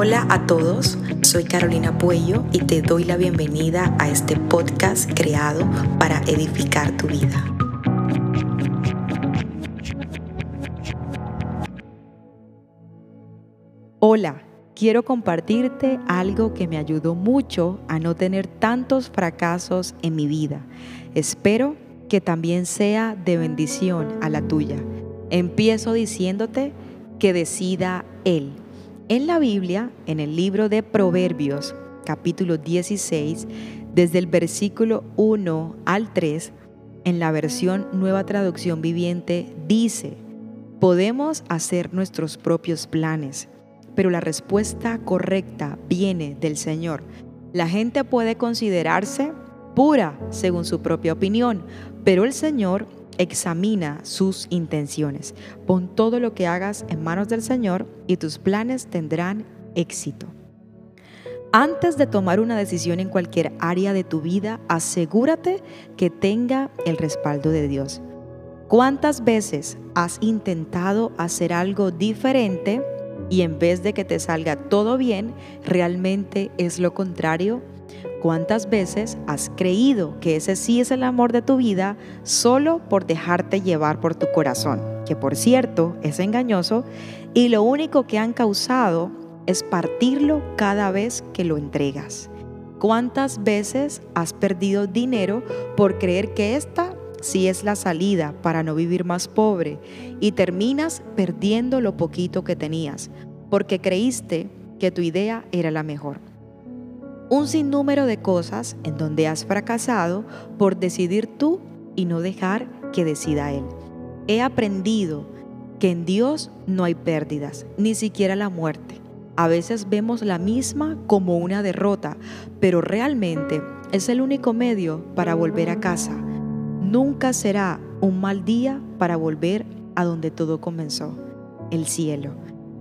Hola a todos, soy Carolina Puello y te doy la bienvenida a este podcast creado para edificar tu vida. Hola, quiero compartirte algo que me ayudó mucho a no tener tantos fracasos en mi vida. Espero que también sea de bendición a la tuya. Empiezo diciéndote que decida Él. En la Biblia, en el libro de Proverbios, capítulo 16, desde el versículo 1 al 3, en la versión Nueva Traducción Viviente, dice, podemos hacer nuestros propios planes, pero la respuesta correcta viene del Señor. La gente puede considerarse pura según su propia opinión, pero el Señor examina sus intenciones. Pon todo lo que hagas en manos del Señor y tus planes tendrán éxito. Antes de tomar una decisión en cualquier área de tu vida, asegúrate que tenga el respaldo de Dios. ¿Cuántas veces has intentado hacer algo diferente y en vez de que te salga todo bien, realmente es lo contrario? ¿Cuántas veces has creído que ese sí es el amor de tu vida solo por dejarte llevar por tu corazón? Que por cierto es engañoso y lo único que han causado es partirlo cada vez que lo entregas. ¿Cuántas veces has perdido dinero por creer que esta sí es la salida para no vivir más pobre y terminas perdiendo lo poquito que tenías porque creíste que tu idea era la mejor? Un sinnúmero de cosas en donde has fracasado por decidir tú y no dejar que decida Él. He aprendido que en Dios no hay pérdidas, ni siquiera la muerte. A veces vemos la misma como una derrota, pero realmente es el único medio para volver a casa. Nunca será un mal día para volver a donde todo comenzó, el cielo.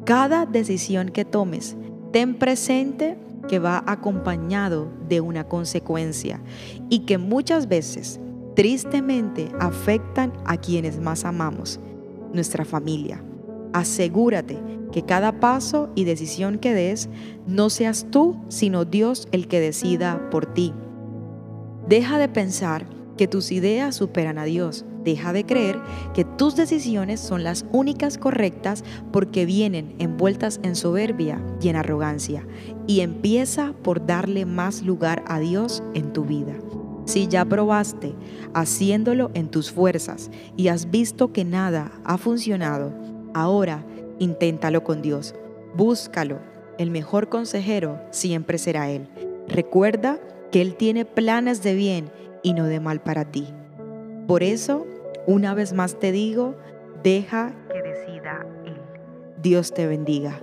Cada decisión que tomes, ten presente que va acompañado de una consecuencia y que muchas veces tristemente afectan a quienes más amamos, nuestra familia. Asegúrate que cada paso y decisión que des no seas tú, sino Dios el que decida por ti. Deja de pensar que tus ideas superan a Dios. Deja de creer que tus decisiones son las únicas correctas porque vienen envueltas en soberbia y en arrogancia. Y empieza por darle más lugar a Dios en tu vida. Si ya probaste haciéndolo en tus fuerzas y has visto que nada ha funcionado, ahora inténtalo con Dios. Búscalo. El mejor consejero siempre será Él. Recuerda que Él tiene planes de bien y no de mal para ti. Por eso, una vez más te digo, deja que decida Él. Dios te bendiga.